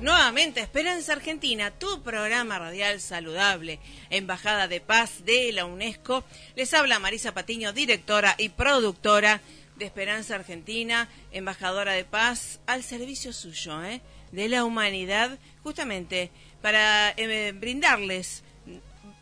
Nuevamente Esperanza Argentina, tu programa radial saludable, Embajada de Paz de la UNESCO. Les habla Marisa Patiño, directora y productora de Esperanza Argentina, embajadora de paz, al servicio suyo, ¿eh? de la humanidad, justamente para eh, brindarles,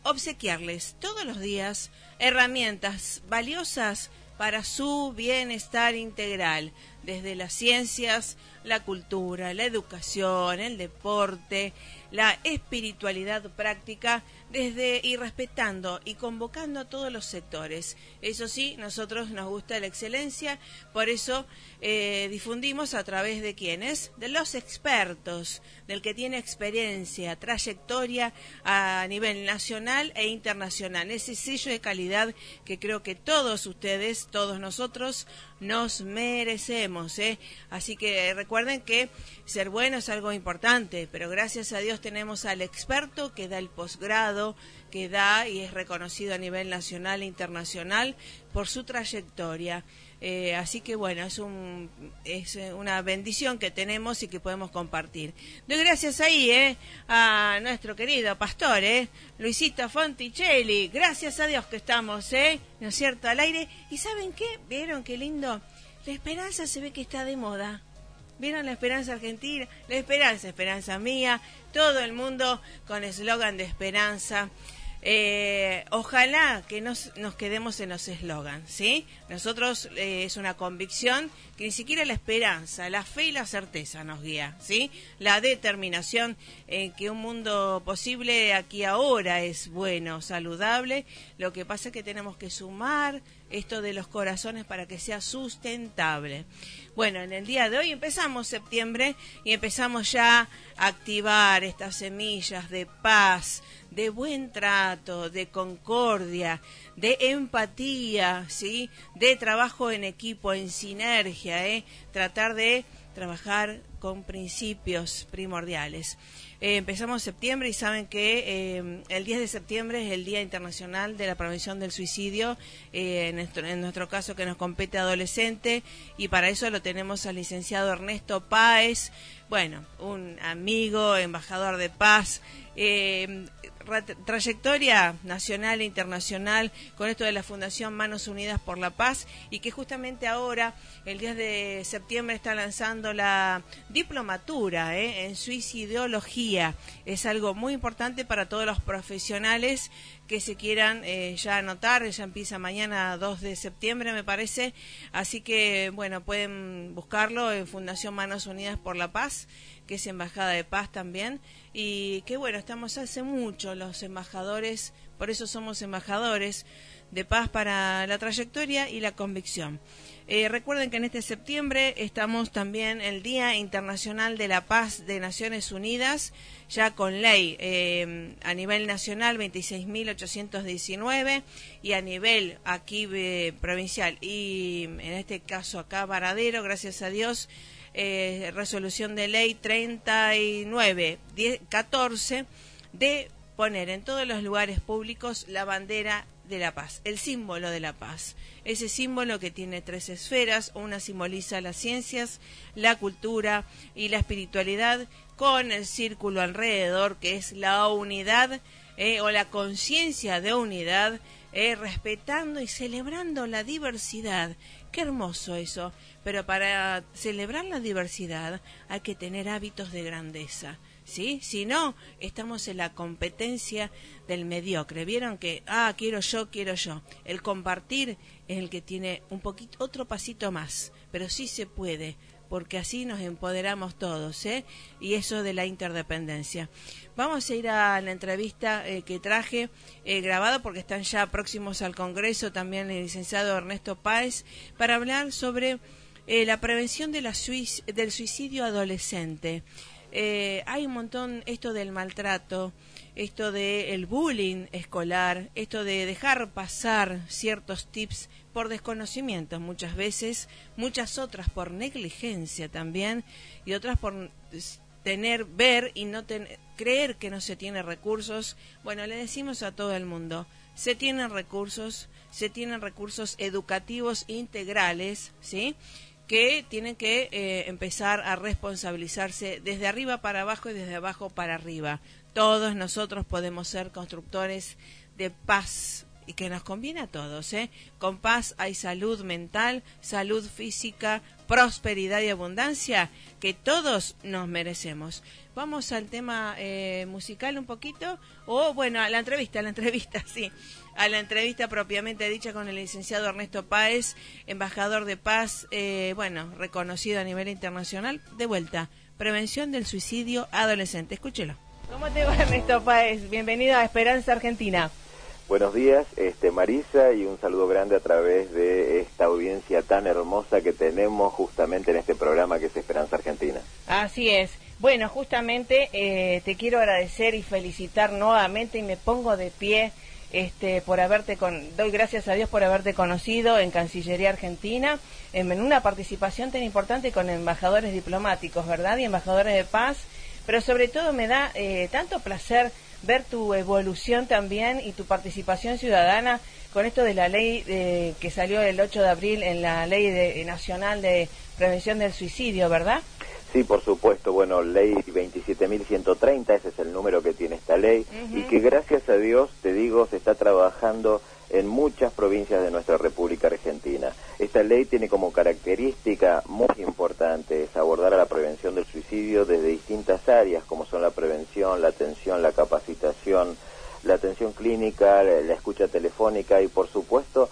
obsequiarles todos los días herramientas valiosas para su bienestar integral, desde las ciencias, la cultura, la educación, el deporte, la espiritualidad práctica, desde y respetando y convocando a todos los sectores. Eso sí, nosotros nos gusta la excelencia, por eso eh, difundimos a través de quienes, de los expertos, del que tiene experiencia, trayectoria a nivel nacional e internacional. Ese sello de calidad que creo que todos ustedes, todos nosotros, nos merecemos. ¿eh? Así que recuerden que ser bueno es algo importante, pero gracias a Dios tenemos al experto que da el posgrado, que da y es reconocido a nivel nacional e internacional por su trayectoria. Eh, así que bueno, es, un, es una bendición que tenemos y que podemos compartir. Doy gracias ahí eh, a nuestro querido pastor, eh, Luisito Fonticelli. Gracias a Dios que estamos, eh, ¿no es cierto?, al aire. ¿Y saben qué? ¿Vieron qué lindo? La esperanza se ve que está de moda. ¿Vieron la esperanza argentina? La esperanza, esperanza mía. Todo el mundo con eslogan de esperanza. Eh, ojalá que nos, nos quedemos en los eslogans, ¿sí? Nosotros eh, es una convicción que ni siquiera la esperanza, la fe y la certeza nos guía, ¿sí? La determinación en que un mundo posible aquí ahora es bueno, saludable. Lo que pasa es que tenemos que sumar esto de los corazones para que sea sustentable. Bueno, en el día de hoy empezamos septiembre y empezamos ya a activar estas semillas de paz, de buen trato, de concordia, de empatía, ¿sí? De trabajo en equipo, en sinergia, ¿eh? Tratar de trabajar con principios primordiales. Eh, empezamos septiembre y saben que eh, el 10 de septiembre es el Día Internacional de la Prevención del Suicidio, eh, en, nuestro, en, nuestro, caso que nos compete adolescente, y para eso lo tenemos al licenciado Ernesto Páez, bueno, un amigo, embajador de paz, trayectoria nacional e internacional con esto de la Fundación Manos Unidas por la Paz y que justamente ahora, el 10 de septiembre, está lanzando la diplomatura ¿eh? en suicidología. Es algo muy importante para todos los profesionales que se quieran eh, ya anotar, ya empieza mañana 2 de septiembre me parece, así que bueno, pueden buscarlo en Fundación Manos Unidas por la Paz, que es Embajada de Paz también, y que bueno, estamos hace mucho los embajadores, por eso somos embajadores de paz para la trayectoria y la convicción. Eh, recuerden que en este septiembre estamos también el Día Internacional de la Paz de Naciones Unidas, ya con ley eh, a nivel nacional 26.819 y a nivel aquí eh, provincial. Y en este caso acá Varadero, gracias a Dios, eh, resolución de ley 39 14 de poner en todos los lugares públicos la bandera de la paz, el símbolo de la paz. Ese símbolo que tiene tres esferas, una simboliza las ciencias, la cultura y la espiritualidad, con el círculo alrededor que es la unidad eh, o la conciencia de unidad, eh, respetando y celebrando la diversidad. Qué hermoso eso. Pero para celebrar la diversidad hay que tener hábitos de grandeza. ¿Sí? Si no, estamos en la competencia del mediocre. Vieron que, ah, quiero yo, quiero yo. El compartir es el que tiene un poquito, otro pasito más, pero sí se puede porque así nos empoderamos todos, ¿eh? Y eso de la interdependencia. Vamos a ir a la entrevista eh, que traje eh, grabado porque están ya próximos al Congreso también el licenciado Ernesto Páez para hablar sobre eh, la prevención de la del suicidio adolescente. Hay un montón esto del maltrato, esto del bullying escolar, esto de dejar pasar ciertos tips por desconocimiento muchas veces, muchas otras por negligencia también y otras por tener, ver y no creer que no se tiene recursos. Bueno, le decimos a todo el mundo, se tienen recursos, se tienen recursos educativos integrales, ¿sí? Que tienen que eh, empezar a responsabilizarse desde arriba para abajo y desde abajo para arriba. Todos nosotros podemos ser constructores de paz y que nos conviene a todos. ¿eh? Con paz hay salud mental, salud física, prosperidad y abundancia que todos nos merecemos. Vamos al tema eh, musical un poquito, o bueno, a la entrevista, a la entrevista, sí, a la entrevista propiamente dicha con el licenciado Ernesto Páez, embajador de paz, eh, bueno, reconocido a nivel internacional. De vuelta, prevención del suicidio adolescente. Escúchelo. ¿Cómo te va Ernesto Páez? Bienvenido a Esperanza Argentina. Buenos días, este, Marisa, y un saludo grande a través de esta audiencia tan hermosa que tenemos justamente en este programa que es Esperanza Argentina. Así es. Bueno, justamente eh, te quiero agradecer y felicitar nuevamente y me pongo de pie este, por haberte con, doy gracias a Dios por haberte conocido en Cancillería Argentina en, una participación tan importante con embajadores diplomáticos, ¿verdad? Y embajadores de paz, pero sobre todo me da eh, tanto placer ver tu evolución también y tu participación ciudadana con esto de la ley eh, que salió el 8 de abril en la Ley Nacional de Prevención del Suicidio, ¿verdad? Sí, por supuesto. Bueno, ley 27.130, ese es el número que tiene esta ley, y que gracias a Dios, te digo, se está trabajando en muchas provincias de nuestra República Argentina. Esta ley tiene como característica muy importante es abordar a la prevención del suicidio desde distintas áreas, como son la prevención, la atención, la capacitación, la atención clínica, la escucha telefónica y, por supuesto,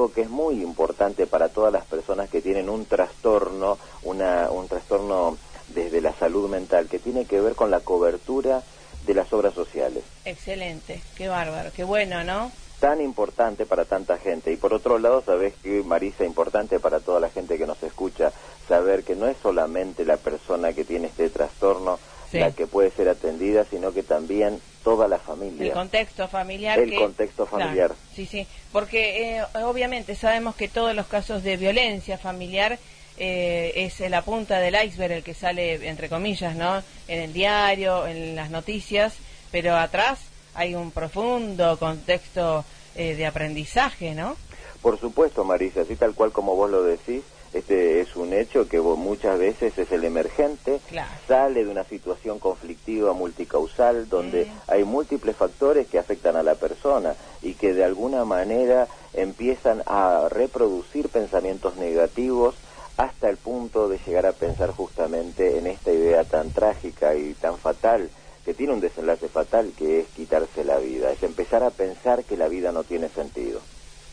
algo que es muy importante para todas las personas que tienen un trastorno, una, un trastorno desde la salud mental, que tiene que ver con la cobertura de las obras sociales. Excelente, qué bárbaro, qué bueno, ¿no? tan importante para tanta gente. Y por otro lado, sabes que, Marisa, importante para toda la gente que nos escucha, saber que no es solamente la persona que tiene este trastorno la que puede ser atendida, sino que también toda la familia. El contexto familiar. El contexto familiar. sí, sí, porque eh, obviamente sabemos que todos los casos de violencia familiar eh, es la punta del iceberg el que sale, entre comillas, ¿no? En el diario, en las noticias, pero atrás hay un profundo contexto eh, de aprendizaje, ¿no? Por supuesto, Marisa, así tal cual como vos lo decís, este es un hecho que muchas veces es el emergente, sale de una situación conflictiva multicausal donde hay múltiples factores que afectan a la persona y que de alguna manera empiezan a reproducir pensamientos negativos hasta el punto de llegar a pensar justamente en esta idea tan trágica y tan fatal que tiene un desenlace fatal que es quitarse la vida, es empezar a pensar que la vida no tiene sentido.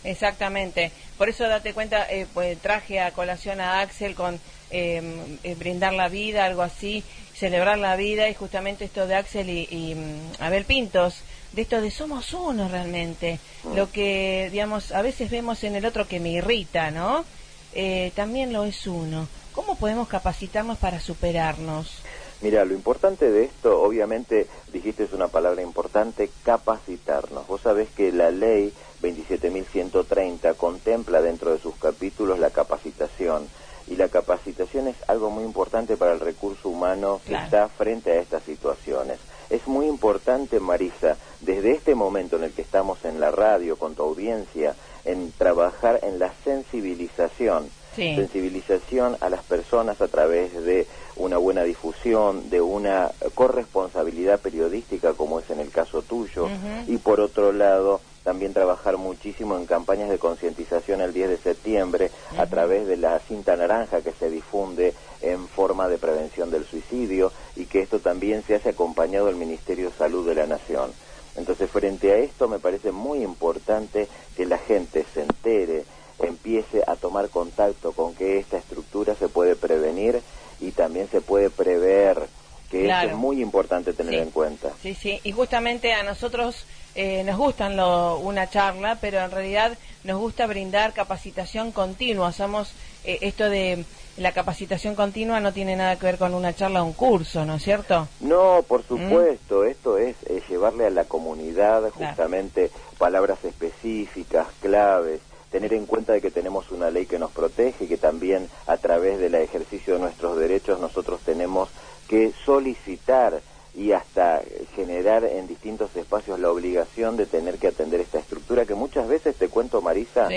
Exactamente, por eso date cuenta, eh, pues, traje a colación a Axel con em, eh, brindar la vida, algo así, celebrar la vida y justamente esto de Axel y, mm, Abel Pintos, de esto de somos uno realmente, mm. lo que digamos a veces vemos en el otro que me irrita, ¿no? Eh, también lo es uno. ¿Cómo podemos capacitarnos para superarnos? Mira, lo importante de esto, obviamente, dijiste es una palabra importante, capacitarnos. Vos sabés que la ley 27.130 contempla dentro de sus capítulos la capacitación. Y la capacitación es algo muy importante para el recurso humano que está frente a estas situaciones. Es muy importante, Marisa, desde este momento en el que estamos en la radio con tu audiencia, en trabajar en la sensibilización. Sensibilización a las personas a través de una buena difusión, de una corresponsabilidad periodística como es en el caso tuyo, y por otro lado también trabajar muchísimo en campañas de concientización el 10 de septiembre a través de la cinta naranja que se difunde en forma de prevención del suicidio y que esto también se hace acompañado del Ministerio de Salud de la Nación. Entonces, frente a esto, me parece muy importante que la gente se entere, empiece a tomar contacto con que esta estructura se puede prevenir y también se puede prever, que es muy importante tener en cuenta. Sí, sí, y justamente a nosotros eh, nos gustan lo, una charla, pero en realidad nos gusta brindar capacitación continua. Somos eh, esto de la capacitación continua no tiene nada que ver con una charla o un curso, ¿no es cierto? No, por ¿Mm? supuesto, esto es, llevarle a la comunidad justamente palabras específicas, claves, tener en cuenta de que tenemos una ley que nos protege, y que también a través del ejercicio de nuestros derechos nosotros tenemos que solicitar y hasta generar en distintos espacios la obligación de tener que atender esta estructura que muchas veces, te cuento Marisa,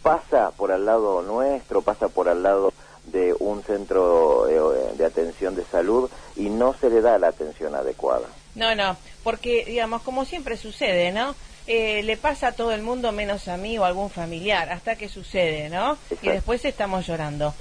pasa por al lado nuestro, pasa por al lado de un centro eh, de atención de salud y no se le da la atención adecuada. No, no, porque digamos, como siempre sucede, ¿no? Eh, le pasa a todo el mundo menos a mí o a algún familiar, hasta que sucede, ¿no? Y después estamos llorando.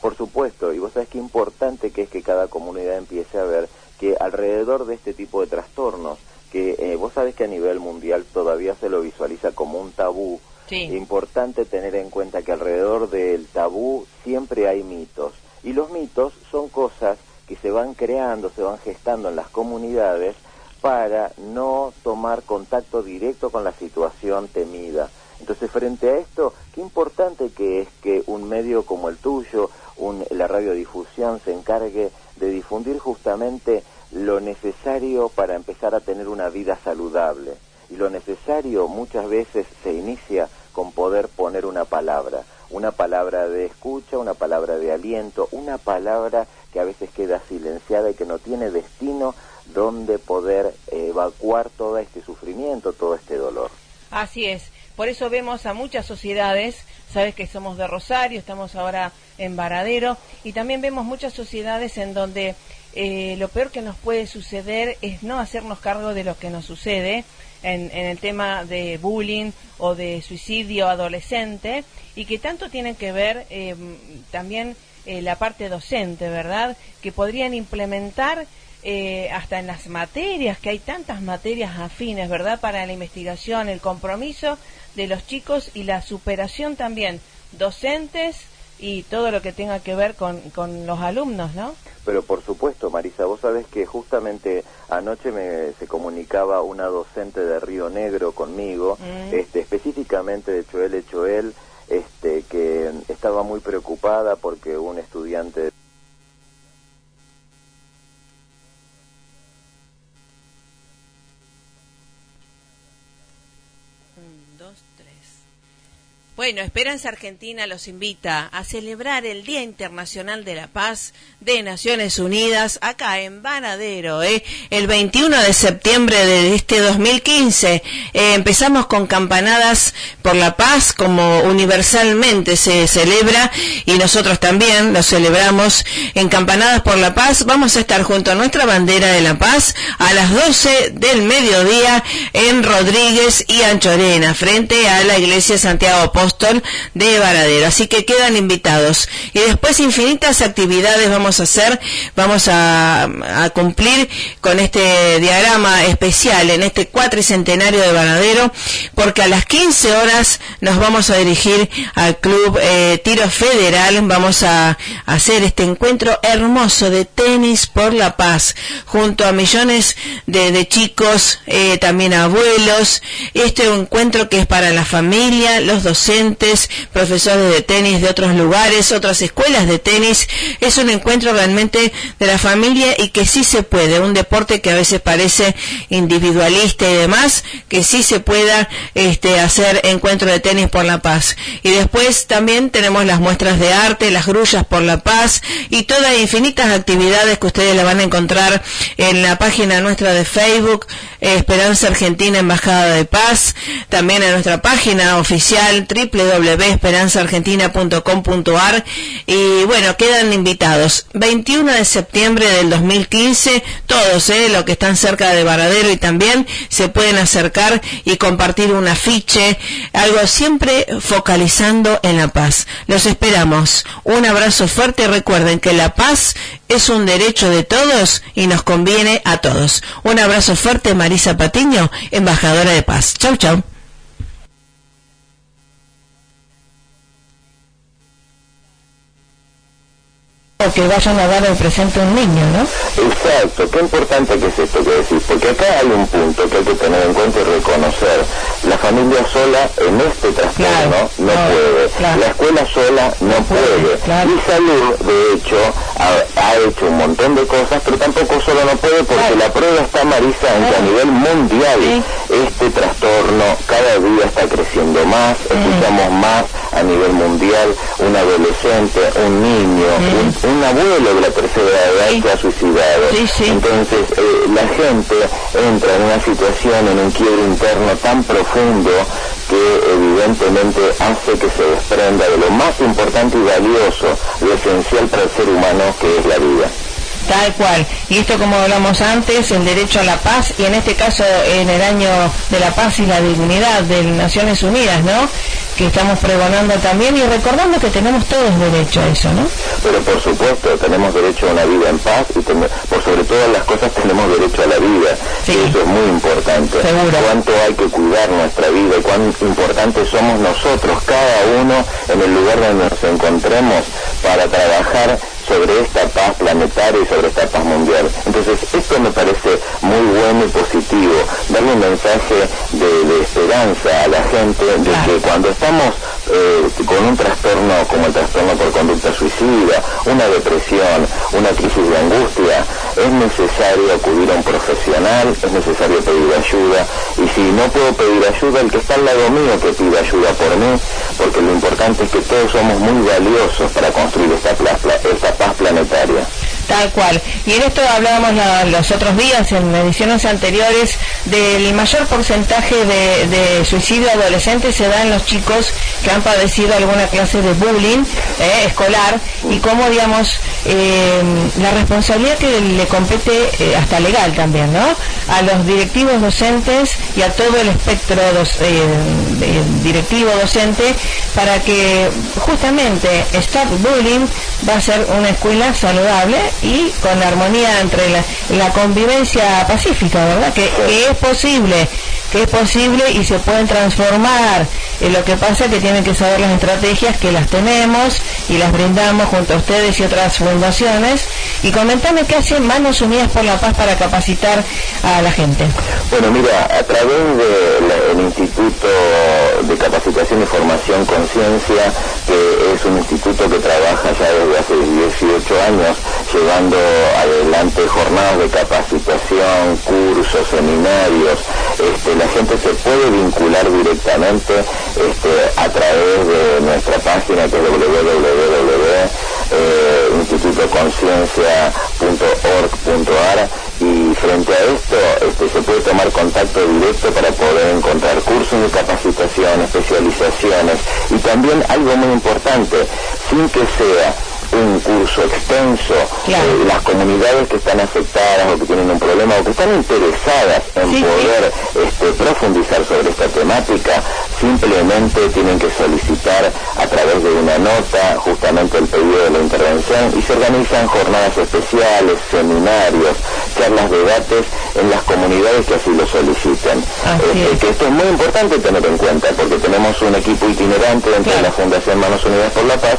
Por supuesto, y vos sabés qué importante que es que cada comunidad empiece a ver que alrededor de este tipo de trastornos, que eh, vos sabés que a nivel mundial todavía se lo visualiza como un tabú, es importante tener en cuenta que alrededor del tabú siempre hay mitos. Y los mitos son cosas que se van creando, se van gestando en las comunidades para no tomar contacto directo con la situación temida. Entonces, frente a esto, qué importante que es que un medio como el tuyo, un, la radiodifusión, se encargue de difundir justamente lo necesario para empezar a tener una vida saludable. Y lo necesario muchas veces se inicia con poder poner una palabra, una palabra de escucha, una palabra de aliento, una palabra que a veces queda silenciada y que no tiene destino donde poder evacuar todo este sufrimiento, todo este dolor. Así es. Por eso vemos a muchas sociedades, sabes que somos de Rosario, estamos ahora en Varadero, y también vemos muchas sociedades en donde eh, lo peor que nos puede suceder es no hacernos cargo de lo que nos sucede en, el tema de bullying o de suicidio adolescente y que tanto tienen que ver eh, también eh, la parte docente, ¿verdad? Que podrían implementar hasta en las materias, que hay tantas materias afines, ¿verdad? Para la investigación, el compromiso de los chicos y la superación también, docentes y todo lo que tenga que ver con, con los alumnos, ¿no? Pero por supuesto, Marisa, vos sabés que justamente anoche me se comunicaba una docente de Río Negro conmigo, mm. este, específicamente de Choel Choel, este, que estaba muy preocupada porque un estudiante Bueno, Esperanza Argentina los invita a celebrar el Día Internacional de la Paz de Naciones Unidas acá en Vanadero, ¿eh? el 21 de septiembre de este 2015. Eh, empezamos con campanadas por la paz, como universalmente se celebra, y nosotros también lo celebramos en Campanadas por la Paz. Vamos a estar junto a nuestra bandera de la paz a las 12 del mediodía en Rodríguez y Anchorena, frente a la Iglesia Santiago de Varadero. Así que quedan invitados. Y después infinitas actividades vamos a hacer, vamos a, cumplir con este diagrama especial en este cuatricentenario de Varadero, porque a las 15 horas nos vamos a dirigir al Club eh, Tiro Federal. Vamos a, hacer este encuentro hermoso de tenis por la paz, junto a millones de, chicos, eh, también abuelos. Este encuentro que es para la familia, los profesores de tenis de otros lugares, otras escuelas de tenis. Es un encuentro realmente de la familia y que sí se puede, un deporte que a veces parece individualista y demás, que sí se pueda este, hacer encuentro de tenis por la paz. Y después también tenemos las muestras de arte, las grullas por la paz y todas infinitas actividades que ustedes la van a encontrar en la página nuestra de Facebook, Esperanza Argentina Embajada de Paz, también en nuestra página oficial www.esperanzaargentina.com.ar y bueno, quedan invitados. 21 de septiembre del 2015, todos, eh, los que están cerca de Varadero y también se pueden acercar y compartir un afiche, algo siempre focalizando en la paz. Los esperamos. Un abrazo fuerte recuerden que la paz es un derecho de todos y nos conviene a todos. Un abrazo fuerte, Marisa Patiño, embajadora de paz. Chau, chau. O que vayan a dar el presente a un niño, ¿no? Exacto, qué importante que es esto que decís, porque acá hay un punto que hay que tener en cuenta y reconocer. La familia sola en este trastorno no, puede, la escuela sola no, puede. Y salud, de hecho, ha, hecho un montón de cosas, pero tampoco solo no puede porque la prueba está, Marisa, en que a nivel mundial este trastorno cada día está creciendo más, escuchamos más a nivel mundial, un adolescente, un niño, un, abuelo de la tercera edad que ha suicidado. Entonces, eh, la gente entra en una situación, en un quiebre interno tan profundo que evidentemente hace que se desprenda de lo más importante y valioso, lo esencial para el ser humano que es la vida. Tal cual. Y esto, como hablamos antes, el derecho a la paz, y en este caso en el año de la paz y la dignidad de Naciones Unidas, ¿no? Que estamos pregonando también y recordando que tenemos todos derecho a eso, ¿no? Pero por supuesto, tenemos derecho a una vida en paz y por sobre todas las cosas tenemos derecho a la vida. Y eso es muy importante. Seguro. Cuánto hay que cuidar nuestra vida y cuán importantes somos nosotros, cada uno en el lugar donde nos encontremos, para trabajar sobre esta paz planetaria y sobre esta paz mundial. Entonces, esto me parece muy bueno y positivo, darle un mensaje de, esperanza a la gente de que cuando estamos eh, con un trastorno como el trastorno por conducta suicida, una depresión, una crisis de angustia, es necesario acudir a un profesional, es necesario pedir ayuda y si no puedo pedir ayuda, el que está al lado mío que pida ayuda por mí, porque lo importante es que todos somos muy valiosos para construir esta, paz planetaria. Tal cual. Y en esto hablábamos los otros días, en ediciones anteriores, del mayor porcentaje de, suicidio adolescente se da en los chicos que han padecido alguna clase de bullying eh, escolar y cómo, digamos, eh, la responsabilidad que le compete eh, hasta legal también, ¿no? A los directivos docentes y a todo el espectro directivo docente para que justamente Stop Bullying va a ser una escuela saludable y con armonía entre la, convivencia pacífica, ¿verdad? Que, es posible, que es posible y se pueden transformar. en lo que pasa es que tienen que saber las estrategias que las tenemos y las brindamos junto a ustedes y otras fundaciones. Y comentame qué hacen Manos Unidas por la Paz para capacitar a la gente. Bueno, mira, a través del Instituto de Capacitación y Formación Conciencia, que es un instituto que trabaja ya desde hace 18 años, llevando adelante jornadas de capacitación, cursos, seminarios. Este, la gente se puede vincular directamente este, a través de nuestra página que es www.institutoconciencia.org.ar y frente a esto este, se puede tomar contacto directo para poder encontrar cursos de capacitación, especializaciones y también algo muy importante, sin que sea un curso extenso, eh, las comunidades que están afectadas o que tienen un problema o que están interesadas en poder Este, profundizar sobre esta temática, simplemente tienen que solicitar a través de una nota justamente el pedido de la intervención y se organizan jornadas especiales, seminarios, charlas, debates en las comunidades que así lo soliciten. Este, que esto es muy importante tener en cuenta porque tenemos un equipo itinerante dentro de la Fundación Manos Unidas por la Paz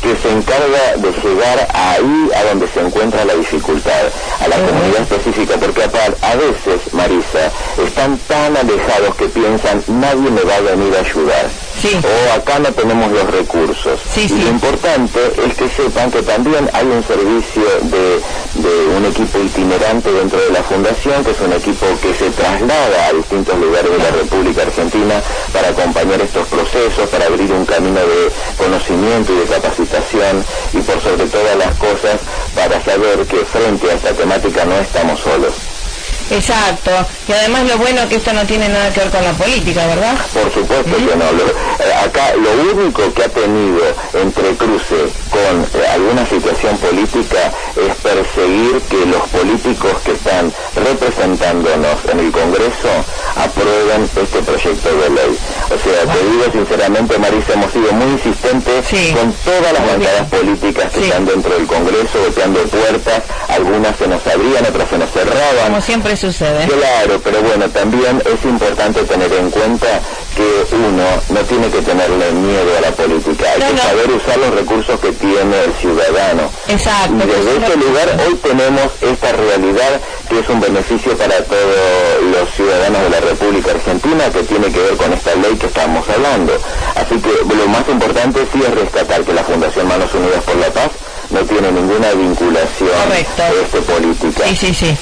que se encarga de llegar ahí a donde se encuentra la dificultad, a la comunidad específica, porque a, veces, Marisa, están tan alejados que piensan nadie me va a venir a ayudar. O acá no tenemos los recursos. y lo importante es que sepan que también hay un servicio de, un equipo itinerante dentro de la fundación, que es un equipo que se traslada a distintos lugares de la República Argentina para acompañar estos procesos, para abrir un camino de conocimiento y de capacitación y por sobre todas las cosas para saber que frente a esta temática no estamos solos. Exacto. Y además lo bueno es que esto no tiene nada que ver con la política, ¿verdad? Por supuesto que no. Eh, acá lo único que ha tenido entre cruce con eh, alguna situación política es perseguir que los políticos que están representándonos en el Congreso aprueben este proyecto de ley. O sea, te digo sinceramente, Marisa, hemos sido muy insistentes con todas las bancadas políticas que están dentro del Congreso, golpeando puertas, algunas se nos abrían, otras se nos cerraban. Como siempre sucede. Claro, pero bueno, también es importante tener en cuenta que uno no tiene que tenerle miedo a la política, hay que saber usar los recursos que tiene el ciudadano. Exacto. Y desde este lugar hoy tenemos esta realidad que es un beneficio para todos los ciudadanos de la República Argentina que tiene que ver con esta ley que estamos hablando. Así que lo más importante sí es rescatar que la Fundación Manos Unidas por la Paz no tiene ninguna vinculación este, política.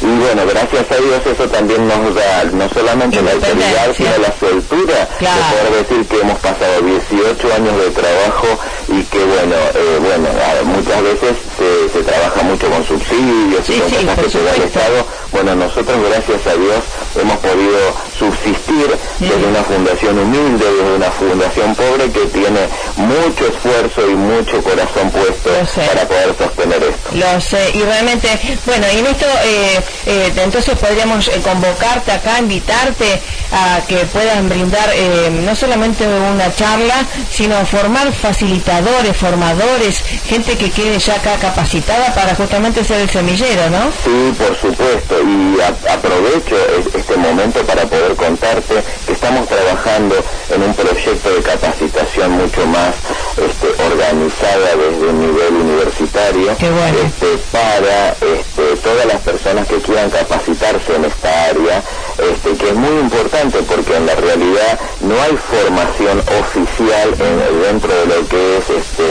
Y bueno, gracias a Dios eso también nos da no solamente la autoridad, sino la soltura de poder decir que hemos pasado 18 años de trabajo y que bueno, eh, bueno, muchas veces se, trabaja mucho con subsidios y con cosas que se da el Estado. Bueno, nosotros gracias a Dios hemos podido subsistir desde una fundación humilde, desde una fundación pobre que tiene mucho esfuerzo y mucho corazón puesto para poder sostener esto. Lo sé, y realmente, bueno, y en esto eh, eh, entonces podríamos eh, convocarte acá, invitarte a que puedan brindar no solamente una charla, sino formar facilitadores, formadores, gente que quede ya acá capacitada para justamente ser el semillero, ¿no? Sí, por supuesto, y aprovecho este momento para poder contarte que estamos trabajando en un proyecto de capacitación mucho más este, organizada desde el nivel universitario este, para este, todas las personas que quieran capacitarse que es muy importante porque en la realidad no hay formación oficial en, dentro de lo que es este,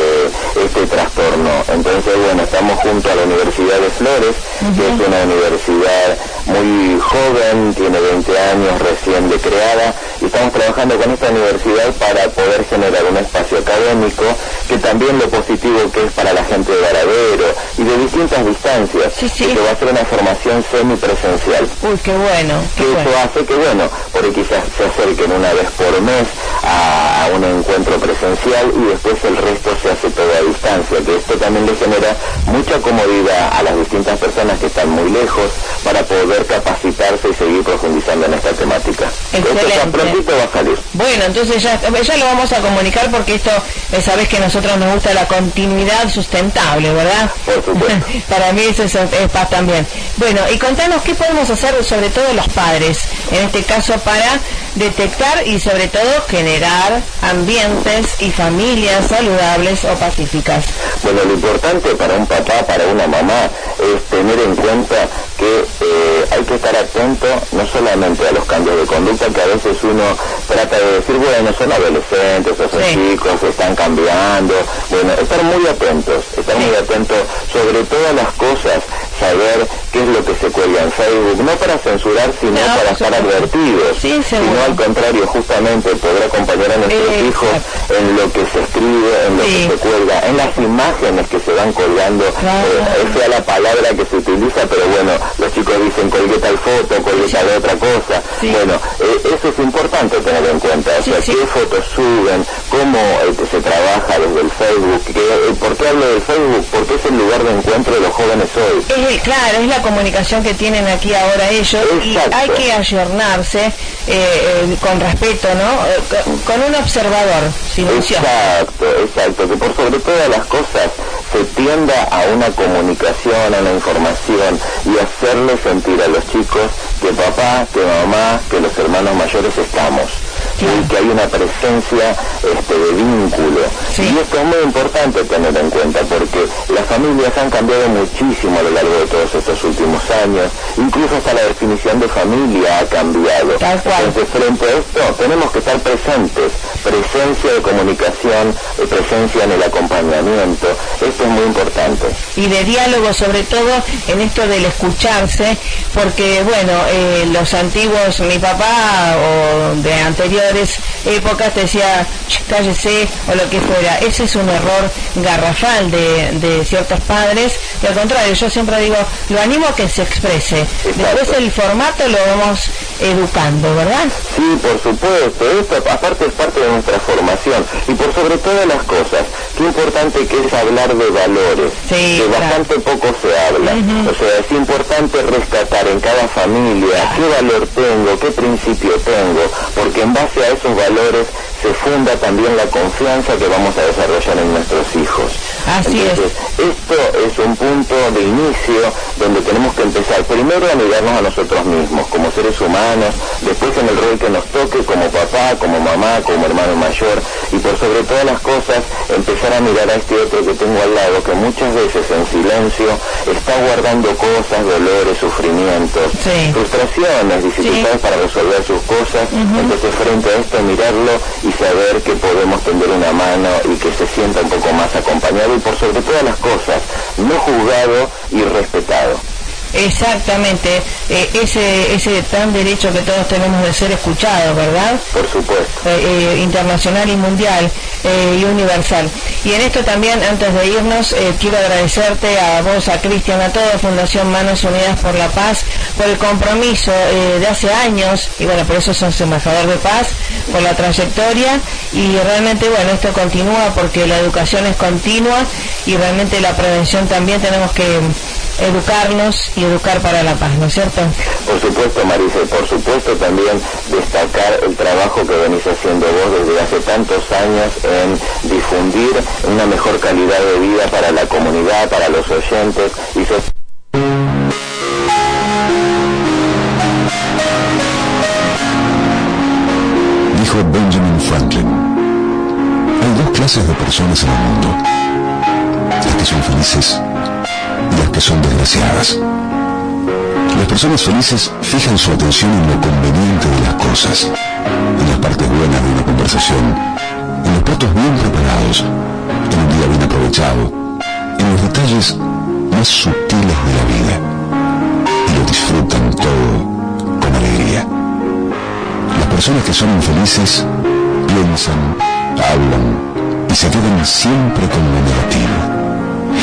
este trastorno. Entonces, bueno, estamos junto a la Universidad de Flores, que es una universidad muy joven, tiene 20 años recién de creada, y estamos trabajando con esta universidad para poder generar un espacio académico que también lo positivo que es para la gente de Varadero y de distintas distancias, que va a ser una formación semipresencial. Uy, qué bueno. que eso hace que, bueno, porque quizás se acerquen una vez por mes a, un encuentro presencial y después el resto se hace todo a distancia, que esto también le genera mucha comodidad a las distintas personas que están muy lejos para poder capacitarse y seguir profundizando en esta temática. Excelente. va a salir. Bueno, entonces ya, ya lo vamos a comunicar porque esto, eh, sabes que nosotros nos gusta la continuidad sustentable, ¿verdad? Por supuesto. Para mí eso es, es paz también. Bueno, y contanos qué podemos hacer sobre todo los padres, en este caso para detectar y sobre todo generar ambientes y familias saludables o pacíficas. Bueno, lo importante para un papá, para una mamá, es tener en cuenta que eh, hay que estar atento no solamente a los cambios de conducta que a veces uno trata de decir, bueno, son adolescentes o son chicos, están cambiando, bueno, estar muy atentos, estar muy atentos sobre todas las cosas, saber qué es lo que se cuelga en Facebook, no para censurar, sino para estar advertidos, sino al contrario, justamente poder acompañar a nuestros hijos en lo que se escribe, en lo que se cuelga, en las imágenes que se van colgando, eh, esa es la palabra que se utiliza, pero bueno, los chicos dicen colgué tal foto, colgué tal otra cosa, bueno, eh, eso es importante tener en cuenta, o sea, qué fotos suben, cómo eh, se trabaja desde el Facebook, ¿por qué hablo del Facebook? Porque es el lugar de encuentro de los jóvenes hoy claro, es la comunicación que tienen aquí ahora ellos y hay que ayornarse eh, eh, con respeto, ¿no? Eh, con, un observador silencioso. Exacto, exacto, que por sobre todas las cosas se tienda a una comunicación, a una información y hacerle sentir a los chicos que papá, que mamá, que los hermanos mayores estamos y que hay una presencia este, de vínculo. Y esto es muy importante tener en cuenta porque las familias han cambiado muchísimo a lo largo de todos estos últimos años, incluso hasta la definición de familia ha cambiado. Entonces, frente a esto, tenemos que estar presentes, presencia de comunicación, presencia en el acompañamiento, esto es muy importante. Y de diálogo, sobre todo en esto del escucharse, porque, bueno, eh, los antiguos, mi papá o de anterior épocas te decía cállese o lo que fuera. Ese es un error garrafal de, ciertos padres y al contrario, yo siempre digo, lo animo a que se exprese. Después el formato lo vamos educando, ¿verdad? Sí, por supuesto. Esto aparte es parte de nuestra formación y por sobre todas las cosas, qué importante que es hablar de valores, que bastante poco se habla. O sea, es importante rescatar en cada familia qué valor tengo, qué principio tengo, porque en base a esos valores se funda también la confianza que vamos a desarrollar en nuestros hijos. Así Entonces, Esto es un punto de inicio donde tenemos que empezar primero a mirarnos a nosotros mismos como seres humanos, después en el rol que nos toque como papá, como mamá, como hermano mayor y por sobre todas las cosas empezar a mirar a este otro que tengo al lado que muchas veces en silencio está guardando cosas, dolores, sufrimientos, frustraciones, dificultades para resolver sus cosas. Entonces frente a esto mirarlo y saber que podemos tender una mano y que se sienta un poco más acompañado y por sobre todas las cosas no juzgado y respetado. Exactamente, eh, ese, ese tan derecho que todos tenemos de ser escuchados, ¿verdad? Por supuesto. Eh, eh, internacional y mundial y universal. Y en esto también, antes de irnos, quiero agradecerte a vos, a Cristian, a toda Fundación Manos Unidas por la Paz, por el compromiso de hace años, y bueno, por eso sos embajador de paz, por la trayectoria, y realmente, bueno, esto continúa porque la educación es continua y realmente la prevención también tenemos que educarnos y educar para la paz, ¿no es cierto? Por supuesto, Marisa, y por supuesto también destacar el trabajo que venís haciendo vos desde hace tantos años en difundir una mejor calidad de vida para la comunidad, para los oyentes y Dijo Benjamin Franklin, hay dos clases de personas en el mundo, las que son felices que son desgraciadas. Las personas felices fijan su atención en lo conveniente de las cosas, en las partes buenas de una conversación, en los platos bien preparados, en un día bien aprovechado, en los detalles más sutiles de la vida, y lo disfrutan todo con alegría. Las personas que son infelices piensan, hablan y se quedan siempre con lo negativo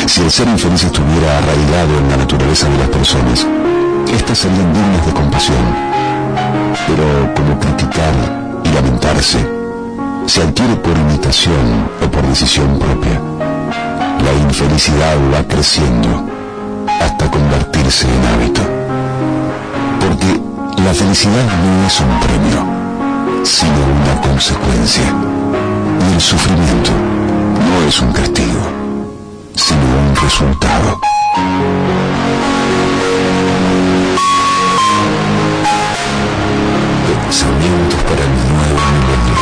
si el ser infeliz estuviera arraigado en la naturaleza de las personas, éstas serían dignas de compasión. Pero como criticar y lamentarse se adquiere por imitación o por decisión propia, la infelicidad va creciendo hasta convertirse en hábito. Porque la felicidad no es un premio, sino una consecuencia. Y el sufrimiento no es un castigo sino un resultado. Pensamientos para el nuevo milenio.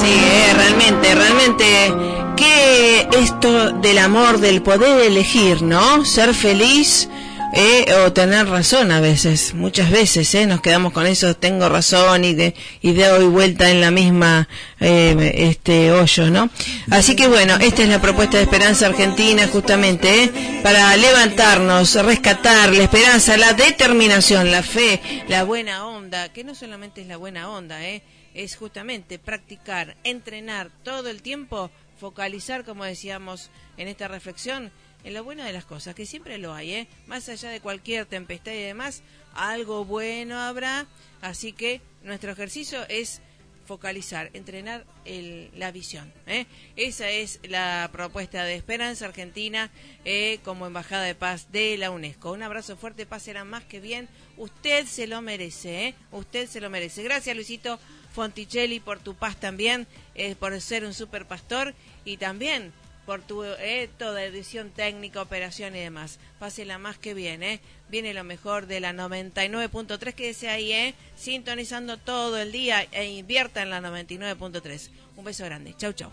Sí, eh, realmente, realmente, que esto del amor, del poder elegir, ¿no? Ser feliz eh, o tener razón a veces, muchas veces, eh, nos quedamos con eso, tengo razón y de y doy vuelta en la misma eh, este hoyo, ¿no? Así que bueno, esta es la propuesta de Esperanza Argentina justamente eh, para levantarnos, rescatar la esperanza, la determinación, la fe, la buena onda, que no solamente es la buena onda, eh, es justamente practicar, entrenar todo el tiempo, focalizar, como decíamos en esta reflexión, en lo bueno de las cosas, que siempre lo hay, ¿eh? Más allá de cualquier tempestad y demás, algo bueno habrá. Así que nuestro ejercicio es focalizar, entrenar el, la visión. ¿eh? Esa es la propuesta de Esperanza Argentina eh, como Embajada de Paz de la UNESCO. Un abrazo fuerte, paz será más que bien. Usted se lo merece, ¿eh? Usted se lo merece. Gracias, Luisito Fonticelli, por tu paz también, eh, por ser un super pastor y también por tu eh, toda edición técnica, operación y demás. Pásela más que bien, ¿eh? Viene lo mejor de la 99.3, quédese ahí, ¿eh? Sintonizando todo el día e invierta en la 99.3. Un beso grande. Chau, chau.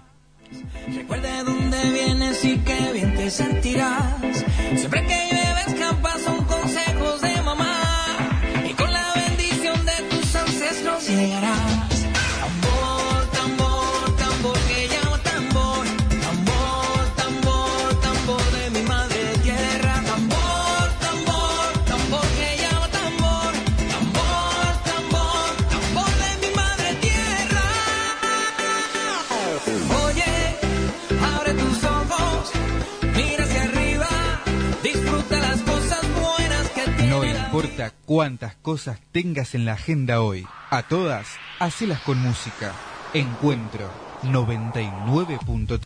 Recuerda dónde vienes y qué bien te sentirás. Siempre que llueves campas son consejos de mamá. Y con la bendición de tus ancestros llegarás. Cuántas cosas tengas en la agenda hoy, a todas, hacelas con música. Encuentro 99.3